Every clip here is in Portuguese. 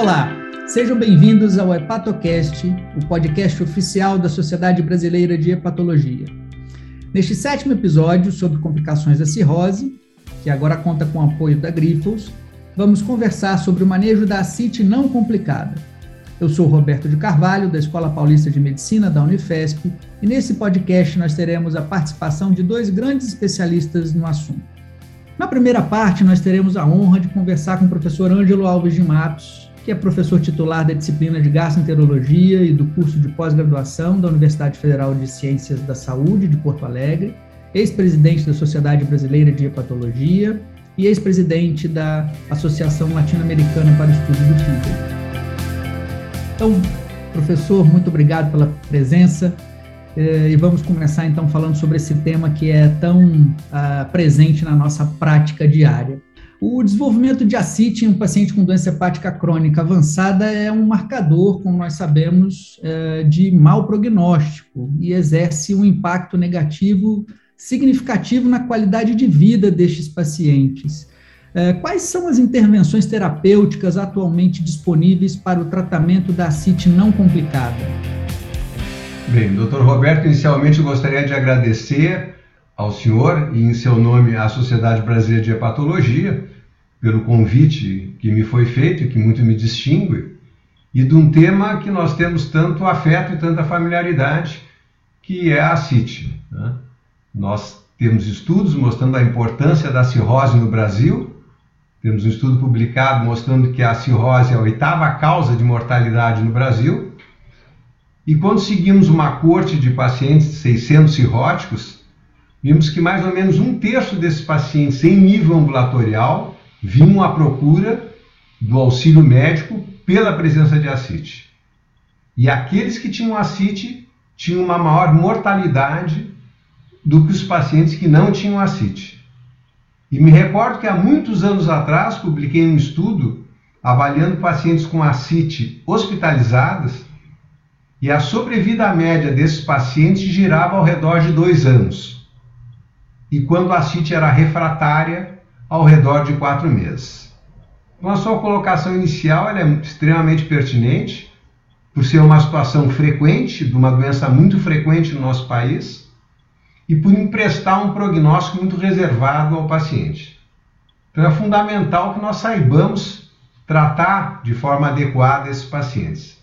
Olá, sejam bem-vindos ao Hepatocast, o podcast oficial da Sociedade Brasileira de Hepatologia. Neste sétimo episódio sobre complicações da cirrose, que agora conta com o apoio da Grifols, vamos conversar sobre o manejo da ascite não complicada. Eu sou Roberto de Carvalho, da Escola Paulista de Medicina da Unifesp, e nesse podcast nós teremos a participação de dois grandes especialistas no assunto. Na primeira parte, nós teremos a honra de conversar com o professor Ângelo Alves de Matos, que é professor titular da disciplina de gastroenterologia e do curso de pós-graduação da Universidade Federal de Ciências da Saúde de Porto Alegre, ex-presidente da Sociedade Brasileira de Hepatologia e ex-presidente da Associação Latino-Americana para o Estudo do Fígado. Então, professor, muito obrigado pela presença. Eh, e vamos começar então falando sobre esse tema que é tão uh, presente na nossa prática diária. O desenvolvimento de ascite em um paciente com doença hepática crônica avançada é um marcador, como nós sabemos, uh, de mau prognóstico e exerce um impacto negativo significativo na qualidade de vida destes pacientes. É, quais são as intervenções terapêuticas atualmente disponíveis para o tratamento da ascite não complicada? Bem, doutor Roberto, inicialmente gostaria de agradecer ao senhor e em seu nome à Sociedade Brasileira de Hepatologia pelo convite que me foi feito que muito me distingue e de um tema que nós temos tanto afeto e tanta familiaridade, que é a ascite. Né? Nós temos estudos mostrando a importância da cirrose no Brasil temos um estudo publicado mostrando que a cirrose é a oitava causa de mortalidade no Brasil. E quando seguimos uma corte de pacientes, 600 cirróticos, vimos que mais ou menos um terço desses pacientes em nível ambulatorial vinham à procura do auxílio médico pela presença de ascite. E aqueles que tinham ascite tinham uma maior mortalidade do que os pacientes que não tinham ascite. E me recordo que há muitos anos atrás publiquei um estudo avaliando pacientes com ascite hospitalizadas e a sobrevida média desses pacientes girava ao redor de dois anos. E quando a ascite era refratária, ao redor de quatro meses. Então, a sua colocação inicial é extremamente pertinente, por ser uma situação frequente, de uma doença muito frequente no nosso país, e por emprestar um prognóstico muito reservado ao paciente. Então é fundamental que nós saibamos tratar de forma adequada esses pacientes.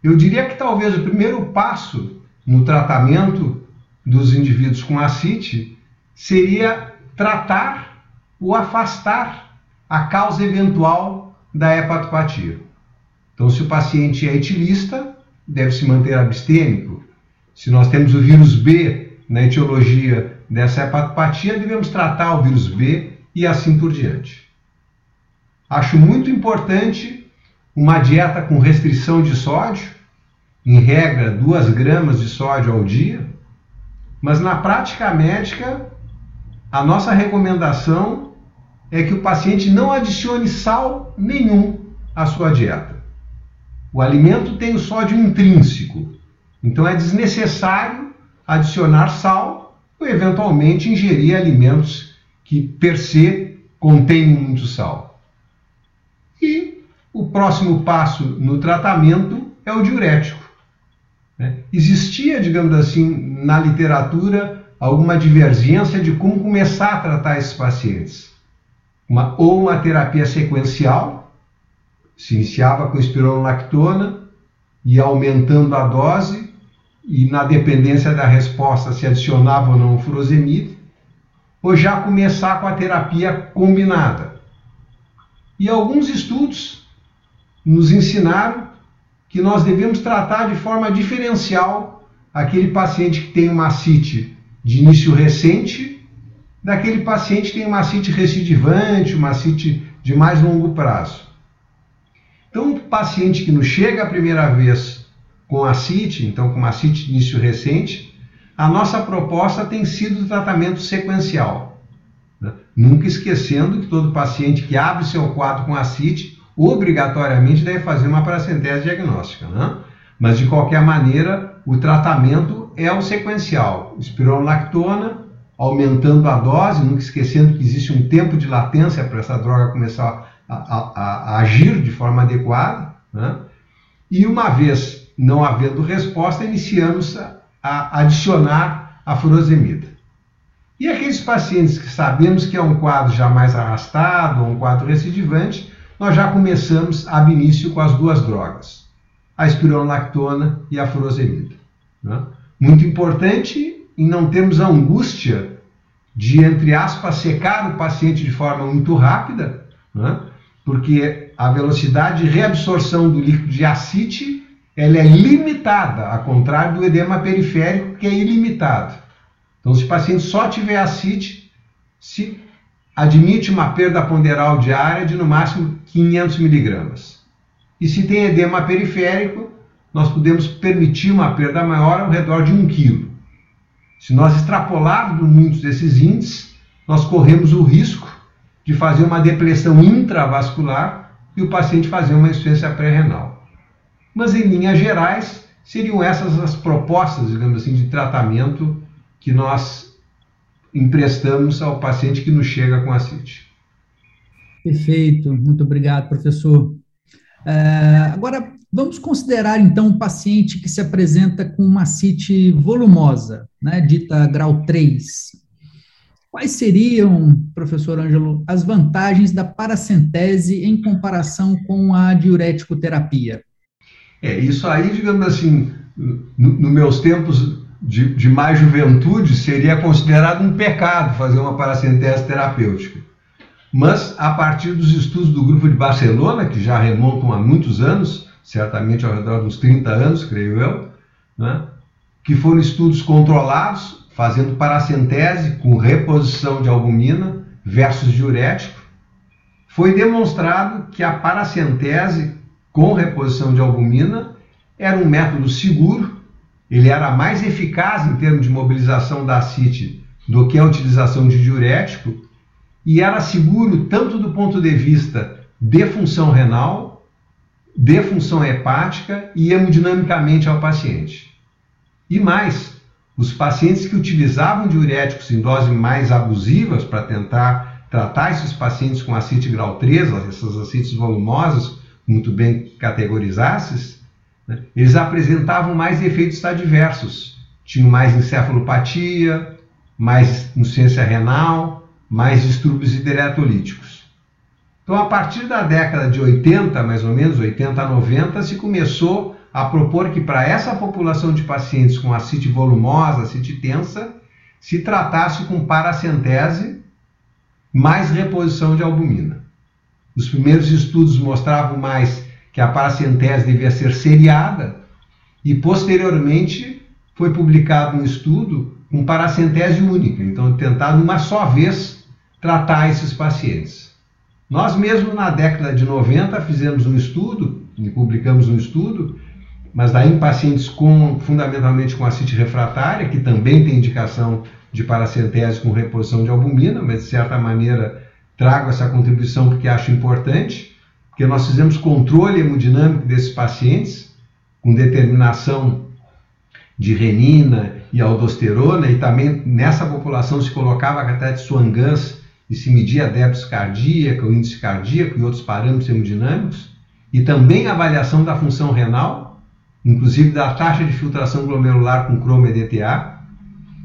Eu diria que talvez o primeiro passo no tratamento dos indivíduos com ascite seria tratar ou afastar a causa eventual da hepatopatia. Então, se o paciente é etilista, deve se manter abstêmico. Se nós temos o vírus B na etiologia dessa hepatopatia, devemos tratar o vírus B e assim por diante. Acho muito importante uma dieta com restrição de sódio, em regra 2 gramas de sódio ao dia, mas na prática médica, a nossa recomendação é que o paciente não adicione sal nenhum à sua dieta. O alimento tem o sódio intrínseco, então é desnecessário adicionar sal ou eventualmente ingerir alimentos que per se contêm muito sal. E o próximo passo no tratamento é o diurético. Né? Existia, digamos assim, na literatura alguma divergência de como começar a tratar esses pacientes. Uma, ou uma terapia sequencial, se iniciava com espironolactona e aumentando a dose, e na dependência da resposta se adicionava ou não o furosemide, ou já começar com a terapia combinada. E alguns estudos nos ensinaram que nós devemos tratar de forma diferencial aquele paciente que tem uma ascite de início recente daquele paciente que tem uma ascite recidivante, uma ascite de mais longo prazo. Então, um paciente que nos chega a primeira vez com a CIT, então com a CIT de início recente, a nossa proposta tem sido o tratamento sequencial. Né? Nunca esquecendo que todo paciente que abre seu quadro com a CIT, obrigatoriamente deve fazer uma paracentese diagnóstica. Né? Mas, de qualquer maneira, o tratamento é o sequencial. Espironolactona, aumentando a dose, nunca esquecendo que existe um tempo de latência para essa droga começar a, a, a agir de forma adequada, né? e uma vez não havendo resposta, iniciamos a, a adicionar a furosemida. E aqueles pacientes que sabemos que é um quadro já mais arrastado, ou um quadro recidivante, nós já começamos ab início com as duas drogas, a espironolactona e a furosemida. Né? Muito importante em não termos a angústia de, entre aspas, secar o paciente de forma muito rápida, né? porque a velocidade de reabsorção do líquido de acite ela é limitada, ao contrário do edema periférico, que é ilimitado. Então, se o paciente só tiver acite, se admite uma perda ponderal diária de no máximo 500 miligramas. E se tem edema periférico, nós podemos permitir uma perda maior ao redor de 1 kg. Se nós extrapolarmos muitos desses índices, nós corremos o risco de fazer uma depressão intravascular e o paciente fazer uma insuficiência pré-renal. Mas, em linhas gerais, seriam essas as propostas, digamos assim, de tratamento que nós emprestamos ao paciente que nos chega com ascite. Perfeito, muito obrigado, professor. É, agora, vamos considerar então um paciente que se apresenta com uma ascite volumosa, né, dita grau 3. Quais seriam, professor Ângelo, as vantagens da paracentese em comparação com a diurético terapia? É, isso aí, digamos assim, nos no meus tempos de, de, mais juventude, seria considerado um pecado fazer uma paracentese terapêutica. Mas, a partir dos estudos do grupo de Barcelona, que já remontam a muitos anos, certamente ao redor dos 30 anos, creio eu, né, que foram estudos controlados, fazendo paracentese com reposição de albumina versus diurético, foi demonstrado que a paracentese com reposição de albumina era um método seguro, ele era mais eficaz em termos de mobilização da CIT do que a utilização de diurético e era seguro tanto do ponto de vista de função renal, de função hepática e hemodinamicamente ao paciente. E mais, os pacientes que utilizavam diuréticos em doses mais abusivas para tentar tratar esses pacientes com acite grau 3, essas acites volumosas, muito bem categorizasses, né, eles apresentavam mais efeitos adversos. Tinham mais encefalopatia, mais insuficiência renal, mais distúrbios hidroletolíticos. Então, a partir da década de 80, mais ou menos, 80 a 90, se começou a propor que para essa população de pacientes com acite volumosa, acite tensa, se tratasse com paracentese mais reposição de albumina. Os primeiros estudos mostravam mais que a paracentese devia ser seriada e posteriormente foi publicado um estudo com paracentese única, então tentado uma só vez tratar esses pacientes. Nós mesmo na década de 90 fizemos um estudo e publicamos um estudo mas daí em pacientes com, fundamentalmente com acite refratária, que também tem indicação de paracentese com reposição de albumina, mas de certa maneira trago essa contribuição porque acho importante, porque nós fizemos controle hemodinâmico desses pacientes com determinação de renina e aldosterona e também nessa população se colocava a cateter Swan-Ganz e se media a débito cardíaca, o índice cardíaco e outros parâmetros hemodinâmicos e também a avaliação da função renal inclusive da taxa de filtração glomerular com cromo EDTA,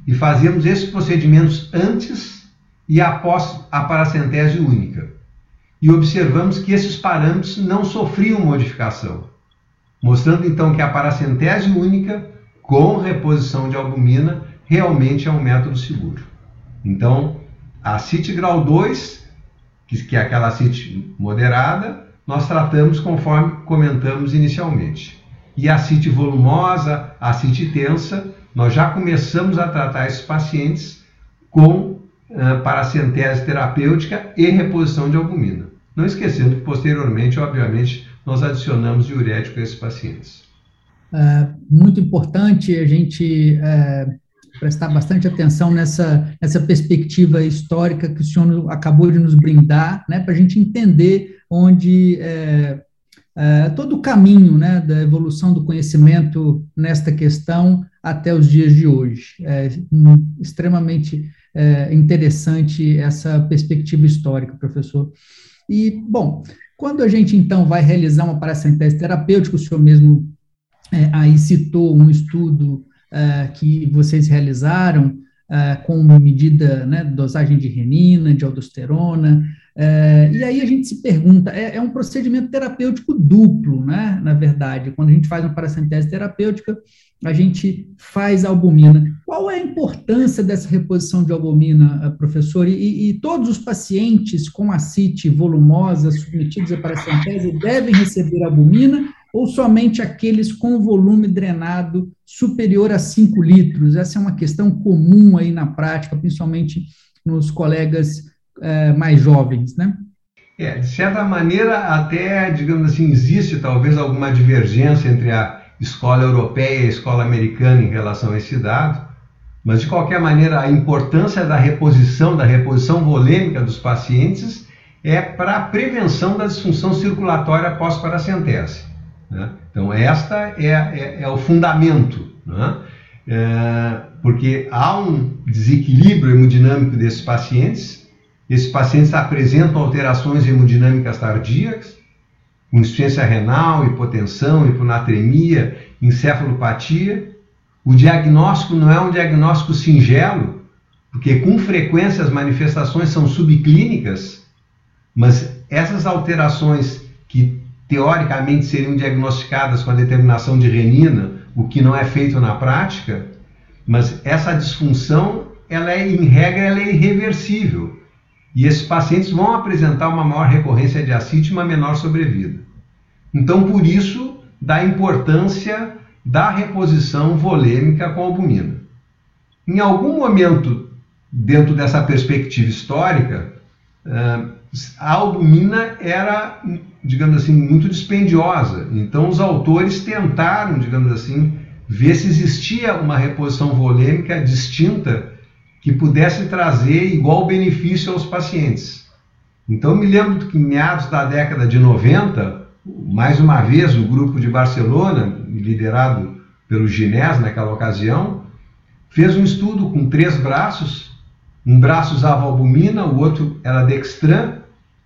e fazíamos esses procedimentos antes e após a paracentese única. E observamos que esses parâmetros não sofriam modificação, mostrando então que a paracentese única com reposição de albumina realmente é um método seguro. Então, a CIT grau 2, que é aquela CIT moderada, nós tratamos conforme comentamos inicialmente e a CIT volumosa, a CIT tensa, nós já começamos a tratar esses pacientes com uh, paracentese terapêutica e reposição de albumina. Não esquecendo que posteriormente, obviamente, nós adicionamos diurético a esses pacientes. É muito importante a gente é, prestar bastante atenção nessa, nessa perspectiva histórica que o senhor acabou de nos brindar, né, para a gente entender onde é, é, todo o caminho né, da evolução do conhecimento nesta questão até os dias de hoje. É extremamente é, interessante essa perspectiva histórica, professor. E, bom, quando a gente então vai realizar uma paracentese terapêutica, o senhor mesmo é, aí citou um estudo é, que vocês realizaram é, com medida, né, dosagem de renina, de aldosterona, é, e aí a gente se pergunta, é, é, um procedimento terapêutico duplo, né? Na verdade, quando a gente faz uma paracentese terapêutica, a gente faz albumina. Qual é a importância dessa reposição de albumina, professor? E, e todos os pacientes com ascite volumosa submetidos à paracentese devem receber albumina ou somente aqueles com volume drenado superior a 5 litros? Essa é uma questão comum aí na prática, principalmente nos colegas é, mais jovens, né? É, de certa maneira, até, digamos assim, existe talvez alguma divergência entre a escola europeia e a escola americana em relação a esse dado, mas de qualquer maneira, a importância da reposição, da reposição volêmica dos pacientes é para a prevenção da disfunção circulatória pós-paracentese. Né? Então, esta é, é, é o fundamento, né? é, porque há um desequilíbrio hemodinâmico desses pacientes esses pacientes apresentam alterações hemodinâmicas tardias, com insuficiência renal, hipotensão, hiponatremia, encefalopatia. O diagnóstico não é um diagnóstico singelo, porque com frequência as manifestações são subclínicas, mas essas alterações teoricamente seriam diagnosticadas com a determinação de renina, o que não é feito na prática, mas essa disfunção, ela é em regra, ela é irreversível. E esses pacientes vão apresentar uma maior recorrência de ascite e uma menor sobrevida. Então, por isso, da importância da reposição volêmica com albumina. Em algum momento, dentro dessa perspectiva histórica, a albumina era, digamos assim, muito dispendiosa. Então, os autores tentaram, digamos assim, ver se existia uma reposição volêmica distinta que pudesse trazer igual benefício aos pacientes. Então, me lembro que em meados da década de 90, mais uma vez, o grupo de Barcelona, liderado pelo Ginés naquela ocasião, fez um estudo com três braços. Um braço usava albumina, o outro era dextran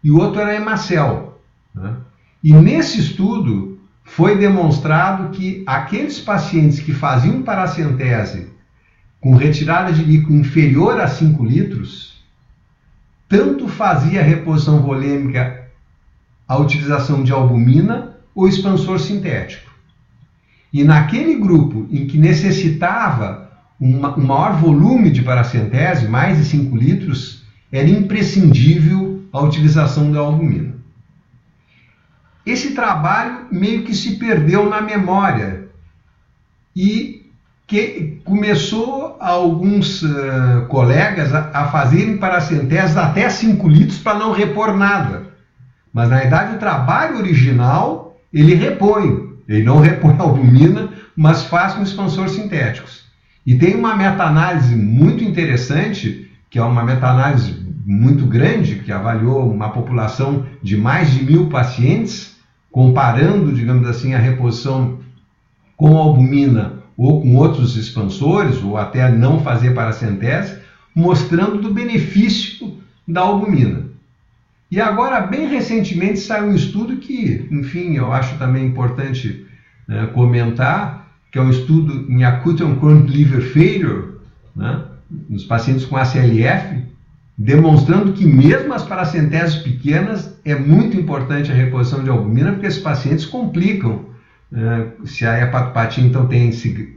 e o outro era hemacel. Né? E nesse estudo foi demonstrado que aqueles pacientes que faziam paracentese com retirada de líquido inferior a 5 litros, tanto fazia reposição volêmica a utilização de albumina ou expansor sintético. E naquele grupo em que necessitava um maior volume de paracentese, mais de 5 litros, era imprescindível a utilização da albumina. Esse trabalho meio que se perdeu na memória e que começou alguns uh, colegas a, a fazerem paracentese até 5 litros para não repor nada. Mas na verdade o trabalho original ele repõe, ele não repõe albumina, mas faz com expansores sintéticos. E tem uma meta-análise muito interessante, que é uma meta-análise muito grande, que avaliou uma população de mais de mil pacientes, comparando, digamos assim, a reposição com albumina ou com outros expansores, ou até não fazer paracentese, mostrando do benefício da albumina. E agora, bem recentemente, saiu um estudo que, enfim, eu acho também importante né, comentar, que é um estudo em acute on chronic liver failure, né, nos pacientes com ACLF, demonstrando que mesmo as paracenteses pequenas é muito importante a reposição de albumina, porque esses pacientes complicam é, se a hepatopatia então tem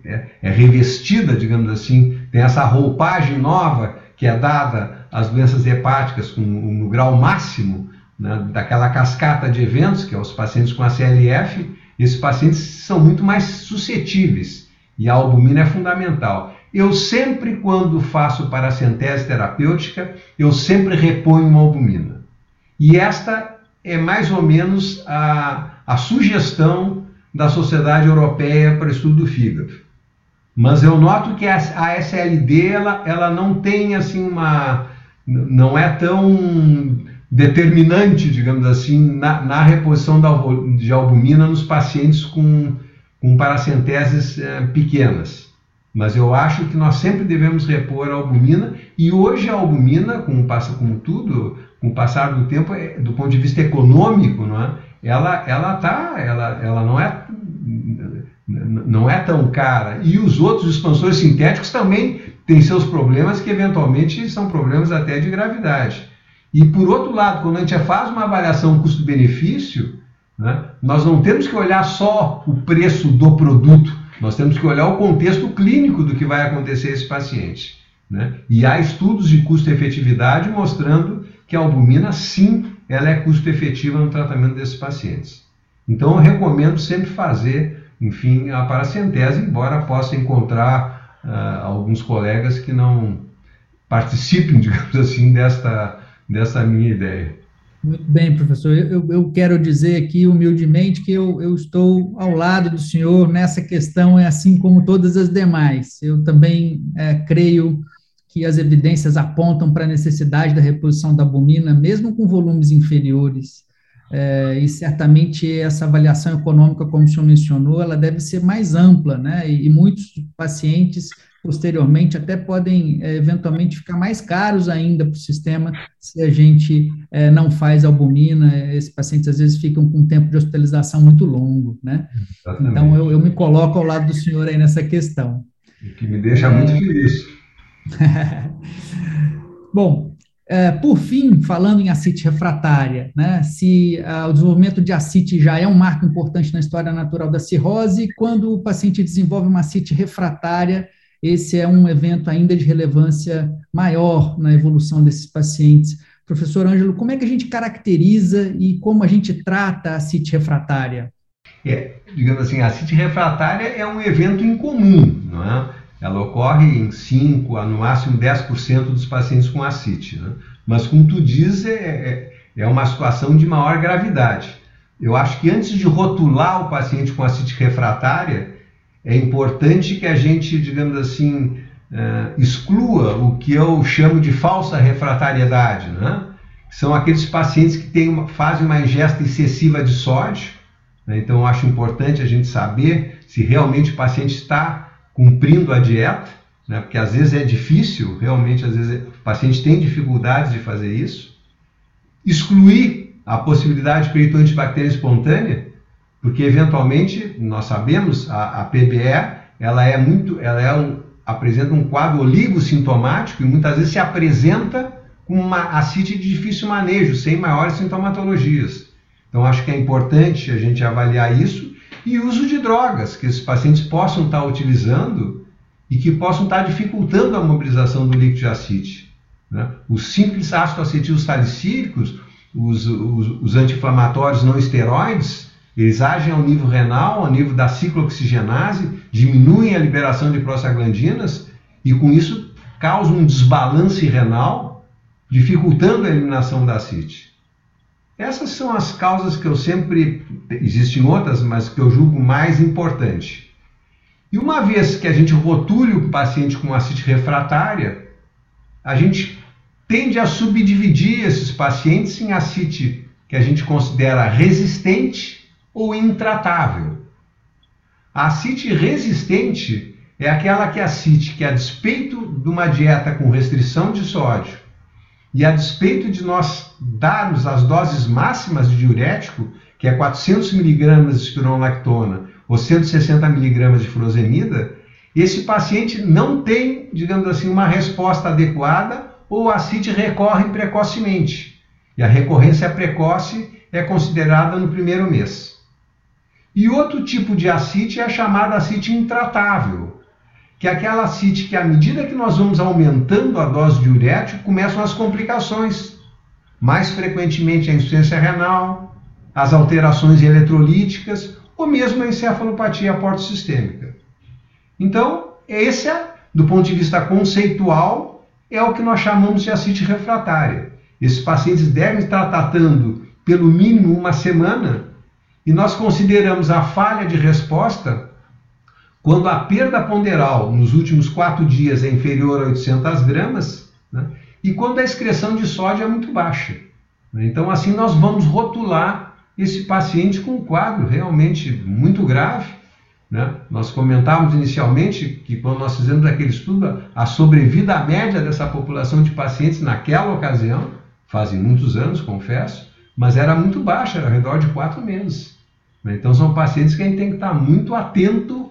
é, é, revestida, digamos assim, tem essa roupagem nova que é dada às doenças hepáticas com, no grau máximo né, daquela cascata de eventos, que é os pacientes com a CLF, esses pacientes são muito mais suscetíveis e a albumina é fundamental. Eu sempre, quando faço paracentese terapêutica, eu sempre reponho uma albumina. E esta é mais ou menos a, a sugestão da Sociedade Europeia para Estudo do Fígado. Mas eu noto que a SLD ela, ela não tem assim uma não é tão determinante, digamos assim, na, na reposição da, de albumina nos pacientes com, com paracenteses é, pequenas. Mas eu acho que nós sempre devemos repor a albumina e hoje a albumina, com como tudo, com o passar do tempo, é, do ponto de vista econômico, não é? ela ela tá, ela, ela não é não é tão cara. E os outros expansores sintéticos também têm seus problemas que eventualmente são problemas até de gravidade. E por outro lado, quando a gente faz uma avaliação custo-benefício, né, nós não temos que olhar só o preço do produto, nós temos que olhar o contexto clínico do que vai acontecer a esse paciente. Né? E há estudos de custo-efetividade mostrando que a albumina, sim, ela é custo-efetiva no tratamento desses pacientes. Então, eu recomendo sempre fazer, enfim, a paracentese, embora possa encontrar uh, alguns colegas que não participem, digamos assim, desta, dessa minha ideia. Muito bem, professor. Eu, eu quero dizer aqui humildemente que eu, eu, estou ao lado do senhor nessa questão, é assim como todas as demais. Eu também é, creio que as evidências apontam para a necessidade da reposição da albumina, mesmo com volumes inferiores. É, e certamente essa avaliação econômica, como o senhor mencionou, ela deve ser mais ampla, né? E, e muitos pacientes posteriormente até podem é, eventualmente ficar mais caros ainda para o sistema se a gente é, não faz albumina. Esses pacientes às vezes ficam com um tempo de hospitalização muito longo, né? Exatamente. Então eu, eu, me coloco ao lado do senhor aí nessa questão. O que me deixa é... muito feliz. Bom, é, por fim, falando em acite refratária, né, se uh, o desenvolvimento de acite já é um marco importante na história natural da cirrose, quando o paciente desenvolve uma acite refratária, esse é um evento ainda de relevância maior na evolução desses pacientes. Professor Ângelo, como é que a gente caracteriza e como a gente trata a CIT refratária? É, digamos assim, a CIT refratária é um evento incomum, não é? Ela ocorre em 5 a no máximo 10% dos pacientes com ascite, né? Mas como tu diz, é, é, é uma situação de maior gravidade. Eu acho que antes de rotular o paciente com ascite refratária, é importante que a gente, digamos assim, uh, exclua o que eu chamo de falsa refratariedade, né? São aqueles pacientes que têm uma, fazem uma ingesta excessiva de sódio. Né? Então, acho importante a gente saber se realmente o paciente está cumprindo a dieta, né? porque às vezes é difícil, realmente, às vezes o paciente tem dificuldades de fazer isso. Excluir a possibilidade de perito antibactéria espontânea, porque eventualmente nós sabemos a, a PBE ela é muito, ela é um, apresenta um quadro oligosintomático e muitas vezes se apresenta com uma ascite de difícil manejo, sem maiores sintomatologias. Então acho que é importante a gente avaliar isso e uso de drogas que esses pacientes possam estar utilizando e que possam estar dificultando a mobilização do líquido de ascite. Né? Os simples ácidos acetilsalicílicos, os, os, os anti-inflamatórios não esteroides, eles agem ao nível renal, ao nível da ciclooxigenase, diminuem a liberação de prostaglandinas e com isso causam um desbalance renal, dificultando a eliminação da ascite. Essas são as causas que eu sempre, existem outras, mas que eu julgo mais importante. E uma vez que a gente rotule o paciente com ascite refratária, a gente tende a subdividir esses pacientes em ascite que a gente considera resistente ou intratável. A ascite resistente é aquela que ascite que a despeito de uma dieta com restrição de sódio e a despeito de nós darmos as doses máximas de diurético, que é 400 mg de espironolactona ou 160 mg de furosemida, esse paciente não tem, digamos assim, uma resposta adequada ou a ascite recorre precocemente. E a recorrência precoce é considerada no primeiro mês. E outro tipo de ascite é a chamada ascite intratável, que é aquela ascite que, à medida que nós vamos aumentando a dose de urético, começam as complicações. Mais frequentemente a insuficiência renal, as alterações eletrolíticas ou mesmo a encefalopatia portosistêmica. Então, esse, é, do ponto de vista conceitual, é o que nós chamamos de ascite refratária. Esses pacientes devem estar tratando pelo mínimo uma semana e nós consideramos a falha de resposta quando a perda ponderal nos últimos quatro dias é inferior a 800 gramas né? e quando a excreção de sódio é muito baixa. Então, assim, nós vamos rotular esse paciente com um quadro realmente muito grave Né? Nós comentávamos inicialmente que quando nós fizemos aquele estudo, a sobrevida média dessa população de pacientes naquela ocasião, fazem muitos anos, confesso, mas era muito baixa, era ao redor de quatro meses. Né? Então são pacientes que a gente tem que estar muito atento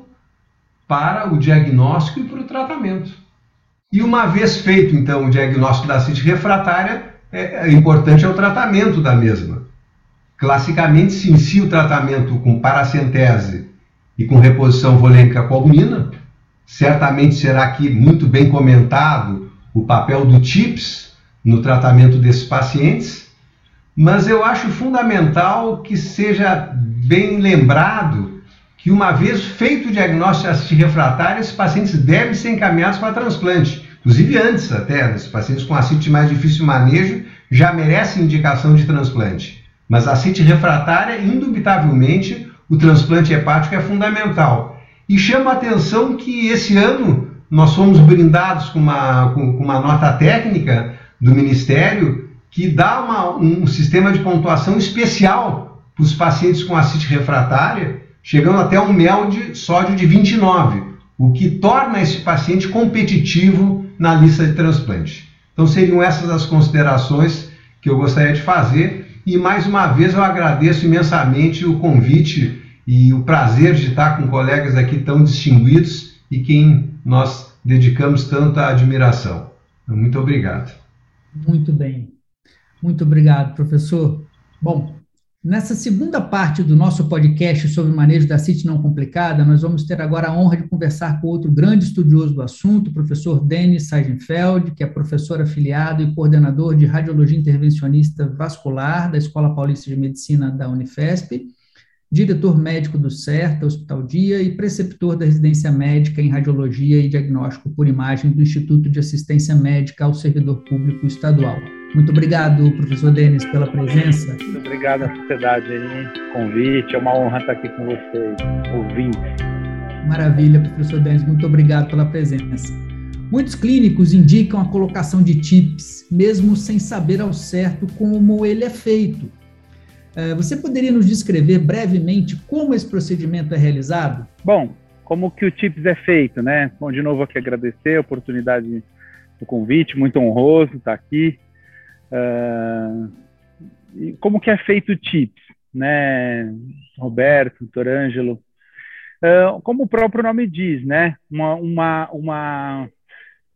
para o diagnóstico e para o tratamento. E uma vez feito então o diagnóstico da cite refratária, é, é importante é o tratamento da mesma. Classicamente se inicia o tratamento com paracentese e com reposição volêmica com albumina. Certamente será aqui muito bem comentado o papel do TIPS no tratamento desses pacientes, mas eu acho fundamental que seja bem lembrado que uma vez feito o diagnóstico de ascite refratária, esses pacientes devem ser encaminhados para transplante. Inclusive antes até, os pacientes com ascite mais difícil manejo já merecem indicação de transplante. Mas a ascite refratária, indubitavelmente, o transplante hepático é fundamental. E chama a atenção que esse ano nós fomos brindados com uma, com uma nota técnica do Ministério que dá uma, um sistema de pontuação especial para os pacientes com ascite refratária, chegando até um mel de sódio de 29, o que torna esse paciente competitivo na lista de transplante. Então seriam essas as considerações que eu gostaria de fazer e mais uma vez eu agradeço imensamente o convite e o prazer de estar com colegas aqui tão distinguidos e quem nós dedicamos tanta admiração. Muito obrigado. Muito bem. Muito obrigado, professor. Bom, nessa segunda parte do nosso podcast sobre o manejo da CIT não complicada, nós vamos ter agora a honra de conversar com outro grande estudioso do assunto, o professor Denis Seidenfeld, que é professor afiliado e coordenador de Radiologia Intervencionista Vascular da Escola Paulista de Medicina da Unifesp, diretor médico do CERTA Hospital Dia e preceptor da residência médica em Radiologia e Diagnóstico por Imagem do Instituto de Assistência Médica ao Servidor Público Estadual. Muito obrigado, professor Denis, pela presença. Muito obrigado à sociedade aí, convite. É uma honra estar aqui com vocês, ouvintes. Maravilha, professor Denis, muito obrigado pela presença. Muitos clínicos indicam a colocação de TIPS, mesmo sem saber ao certo como ele é feito. É, você poderia nos descrever brevemente como esse procedimento é realizado? Bom, como que o TIPS é feito, né? Bom, de novo aqui agradecer a oportunidade do convite, muito honroso estar aqui. Uh, como que é feito o TIPS, né, Roberto, doutor Ângelo? Uh, como o próprio nome diz, né, uma, uma, uma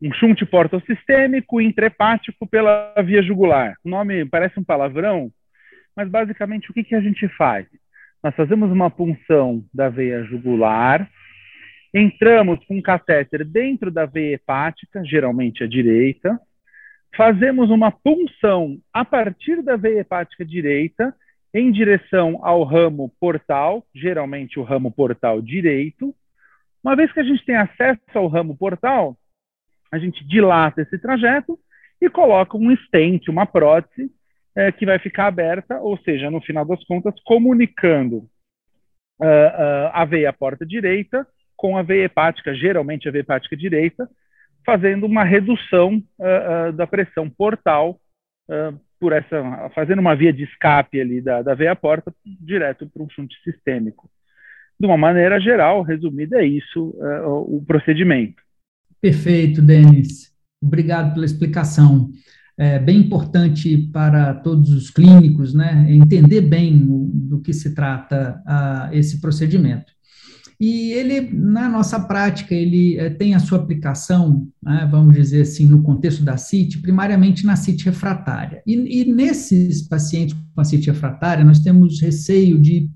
um chunte portosistêmico intrahepático pela via jugular. O nome parece um palavrão, mas basicamente o que, que a gente faz? Nós fazemos uma punção da veia jugular, entramos com um catéter dentro da veia hepática, geralmente à direita, fazemos uma punção a partir da veia hepática direita em direção ao ramo portal, geralmente o ramo portal direito. Uma vez que a gente tem acesso ao ramo portal, a gente dilata esse trajeto e coloca um estente, uma prótese, é, que vai ficar aberta, ou seja, no final das contas, comunicando uh, uh, a veia porta direita com a veia hepática, geralmente a veia hepática direita, fazendo uma redução uh, uh, da pressão portal uh, por essa, fazendo uma via de escape ali da, da veia porta direto para um chute sistêmico. De uma maneira geral, resumida, é isso o procedimento. Perfeito, Denis. Obrigado pela explicação. É bem importante para todos os clínicos, né, entender bem do que se trata esse procedimento. E ele, na nossa prática, ele é, tem a sua aplicação, né, vamos dizer assim, no contexto da CIT, primariamente na CIT refratária. E, e nesses pacientes com a CIT refratária, nós temos receio de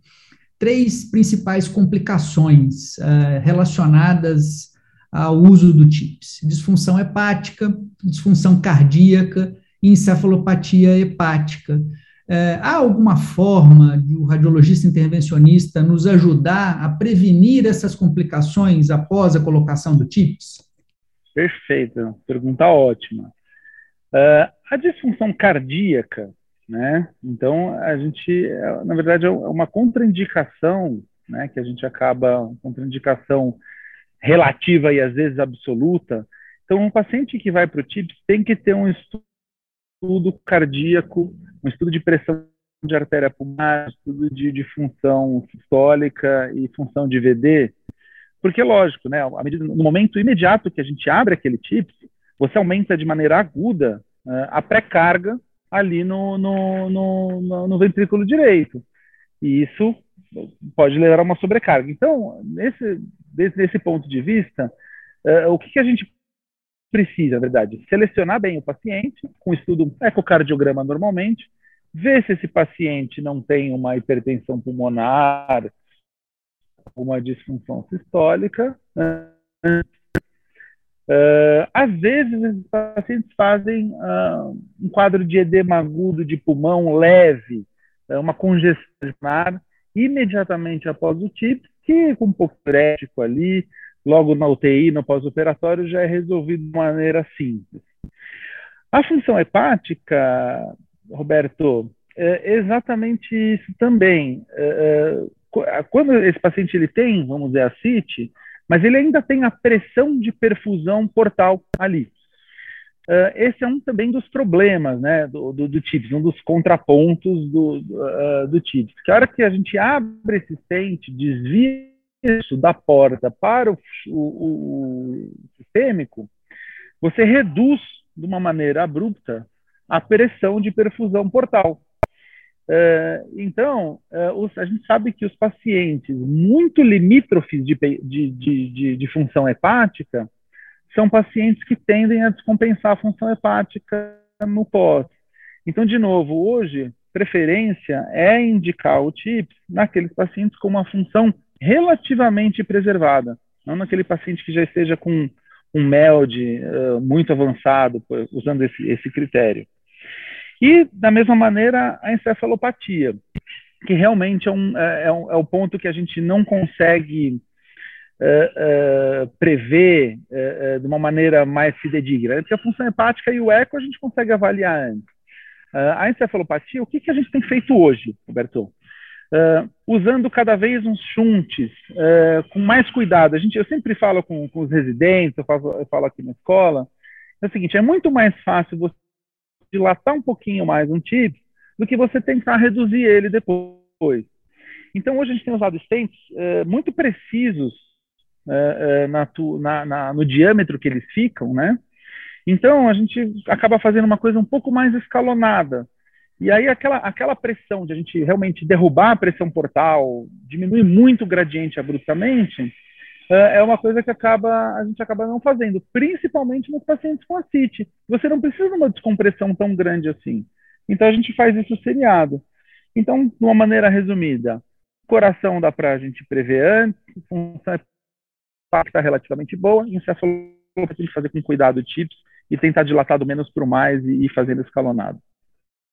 três principais complicações é, relacionadas ao uso do TIPS: disfunção hepática, disfunção cardíaca e encefalopatia hepática. É, há alguma forma de o radiologista intervencionista nos ajudar a prevenir essas complicações após a colocação do TIPS? Perfeito, pergunta ótima. Uh, a disfunção cardíaca, né? Então, a gente, na verdade, é uma contraindicação, né? Que a gente acaba, contraindicação relativa e às vezes absoluta. Então, um paciente que vai para o TIPS tem que ter um estudo cardíaco um estudo de pressão de artéria pulmonar, estudo de, de função sistólica e função de VD, Porque, lógico, né, medida, no momento imediato que a gente abre aquele TIPS, você aumenta de maneira aguda uh, a pré-carga ali no, no, no, no, ventrículo direito. E isso pode levar a uma sobrecarga. Então, nesse, desse, ponto de vista, uh, o que, que, a gente precisa, na verdade? Selecionar bem o paciente, com estudo ecocardiograma normalmente, ver se esse paciente não tem uma hipertensão pulmonar, uma disfunção sistólica. Uh, às vezes, esses pacientes fazem uh, um quadro de edema agudo de pulmão leve, uh, uma congestão pulmonar, imediatamente após o TIPS, que com um pouco diurético ali, logo na UTI, no pós-operatório, já é resolvido de maneira simples. A função hepática, Roberto, é exatamente isso também. É, é, quando esse paciente ele tem, vamos dizer, a CIT, mas ele ainda tem a pressão de perfusão portal ali. Uh, esse é um também dos problemas né, do, do, do TIPS, um dos contrapontos do, do, uh, do TIPS. Que a hora que a gente abre esse stent, desvia isso da porta para o, o, o sistêmico, você reduz de uma maneira abrupta a pressão de perfusão portal. Uh, então, uh, os, a gente sabe que os pacientes muito limítrofes de, de, de, de, função hepática são pacientes que tendem a descompensar a função hepática no pós. Então, de novo, hoje, preferência é indicar o TIPS naqueles pacientes com uma função relativamente preservada, não naquele paciente que já esteja com um MELD uh, muito avançado, usando esse, esse critério. E, da mesma maneira, a encefalopatia, que realmente é, um, é, é, é o ponto que a gente não consegue é, é, prever é, de uma maneira mais fidedigna. Porque a função hepática e o eco a gente consegue avaliar antes. a encefalopatia, o que, que a gente tem feito hoje, Roberto? Uh, usando cada vez uns chuntes, uh, com mais cuidado. A gente, eu sempre falo com, com os residentes, eu falo, eu falo, aqui na escola, é o seguinte, é muito mais fácil você dilatar um pouquinho mais um TIP do que você tentar reduzir ele depois. Então, hoje a gente tem usado stents é, muito precisos é, é, na, na, na, no diâmetro que eles ficam, né? Então, a gente acaba fazendo uma coisa um pouco mais escalonada. E aí, aquela, aquela pressão de a gente realmente derrubar a pressão portal, diminuir muito o gradiente abruptamente, é, é uma coisa que acaba a gente acaba não fazendo, principalmente nos pacientes com ascite. Você não precisa de uma descompressão tão grande assim. Então a gente faz isso seriado. Então, de uma maneira resumida, coração dá para a gente prever antes, função está relativamente boa, encefalopatia tem que fazer com cuidado tips e tentar dilatar do menos para o mais e ir fazendo escalonado.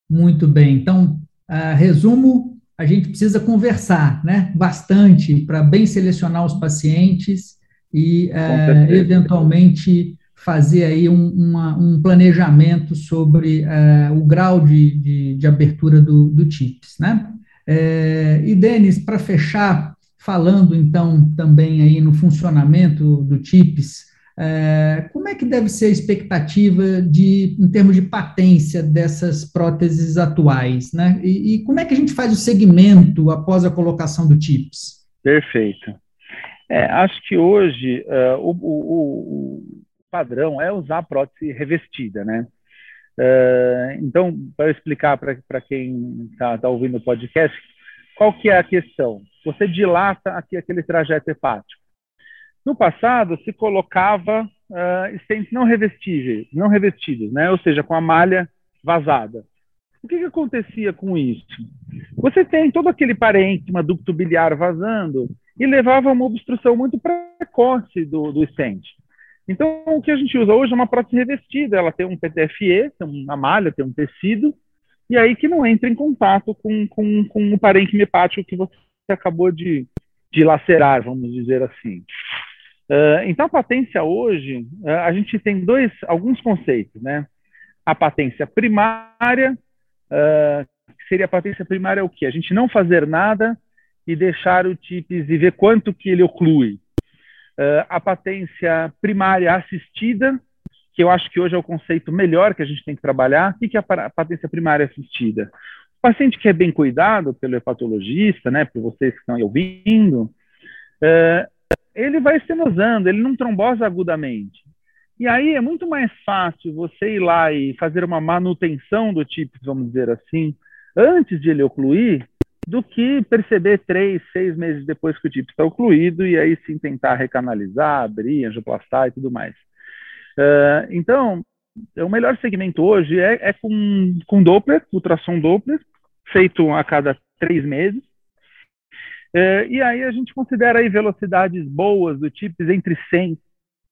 Muito bem. Então, uh, resumo, a gente precisa conversar né, bastante para bem selecionar os pacientes e, é, eventualmente, fazer aí um, uma, um planejamento sobre é, o grau de, de, de, abertura do, do TIPS. Né? É, e, Denis, para fechar, falando então também aí no funcionamento do TIPS, é, como é que deve ser a expectativa de, em termos de patência dessas próteses atuais, né? E, e como é que a gente faz o segmento após a colocação do TIPS? Perfeito. É, acho que hoje uh, o, o, o, padrão é usar a prótese revestida, né? Uh, então, para explicar para quem está tá ouvindo o podcast, qual que é a questão? Você dilata aqui aquele trajeto hepático. No passado, se colocava uh, stents não revestíveis, não revestidos, né? ou seja, com a malha vazada. O que, que acontecia com isso? Você tem todo aquele parênquima ducto biliar vazando e levava a uma obstrução muito precoce do, do stent. Então, o que a gente usa hoje é uma prótese revestida. Ela tem um PTFE, tem uma malha, tem um tecido, e aí que não entra em contato com, com, com o parênquima hepático que você acabou de, de lacerar, vamos dizer assim. Uh, então, a patência hoje, uh, a gente tem dois, alguns conceitos, né? A patência primária, uh, seria a patência primária o quê? A gente não fazer nada e deixar o TIPS e ver quanto que ele oclui. a patência primária assistida, que eu acho que hoje é o conceito melhor que a gente tem que trabalhar. O que é a patência primária assistida? O paciente que é bem cuidado pelo hepatologista, né, por vocês que estão aí ouvindo, ele vai estenosando, ele não trombosa agudamente. E aí é muito mais fácil você ir lá e fazer uma manutenção do TIPS, vamos dizer assim, antes de ele ocluir, do que perceber três, seis meses depois que o TIPS está ocluído e aí sim tentar recanalizar, abrir, angioplastar e tudo mais. Uh, então, o melhor segmento hoje é, é com, com Doppler, ultrassom Doppler, feito a cada três meses. Uh, e aí a gente considera aí velocidades boas do TIPS entre 100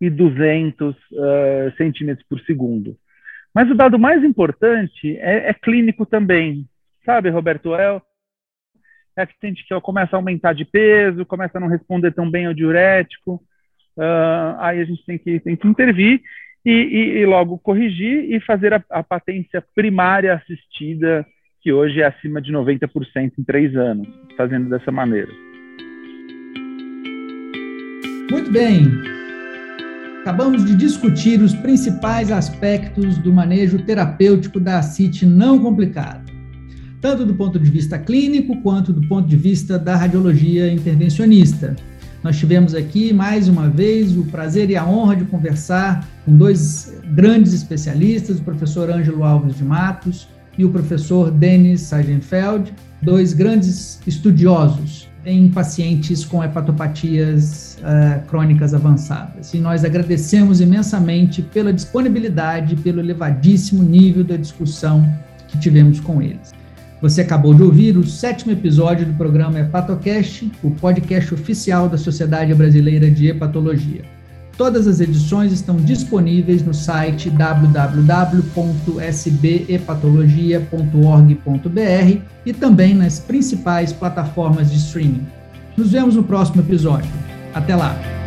e 200 uh, eh, centímetros por segundo. Mas o dado mais importante é, é clínico também. Sabe, Roberto El? É que a gente que começa a aumentar de peso, começa a não responder tão bem ao diurético, uh, aí a gente tem que, tem que intervir e, e, e logo corrigir e fazer a, a, patência primária assistida, que hoje é acima de 90% em três anos, fazendo dessa maneira. Muito bem. Acabamos de discutir os principais aspectos do manejo terapêutico da ascite não complicada, tanto do ponto de vista clínico quanto do ponto de vista da radiologia intervencionista. Nós tivemos aqui, mais uma vez, o prazer e a honra de conversar com dois grandes especialistas, o professor Ângelo Alves de Matos e o professor Denis Seidenfeld, dois grandes estudiosos em pacientes com hepatopatias uh, crônicas avançadas. E nós agradecemos imensamente pela disponibilidade, pelo elevadíssimo nível da discussão que tivemos com eles. Você acabou de ouvir o sétimo episódio do programa Hepatocast, o podcast oficial da Sociedade Brasileira de Hepatologia. Todas as edições estão disponíveis no site www.sbhepatologia.org.br e também nas principais plataformas de streaming. Nos vemos no próximo episódio. Até lá!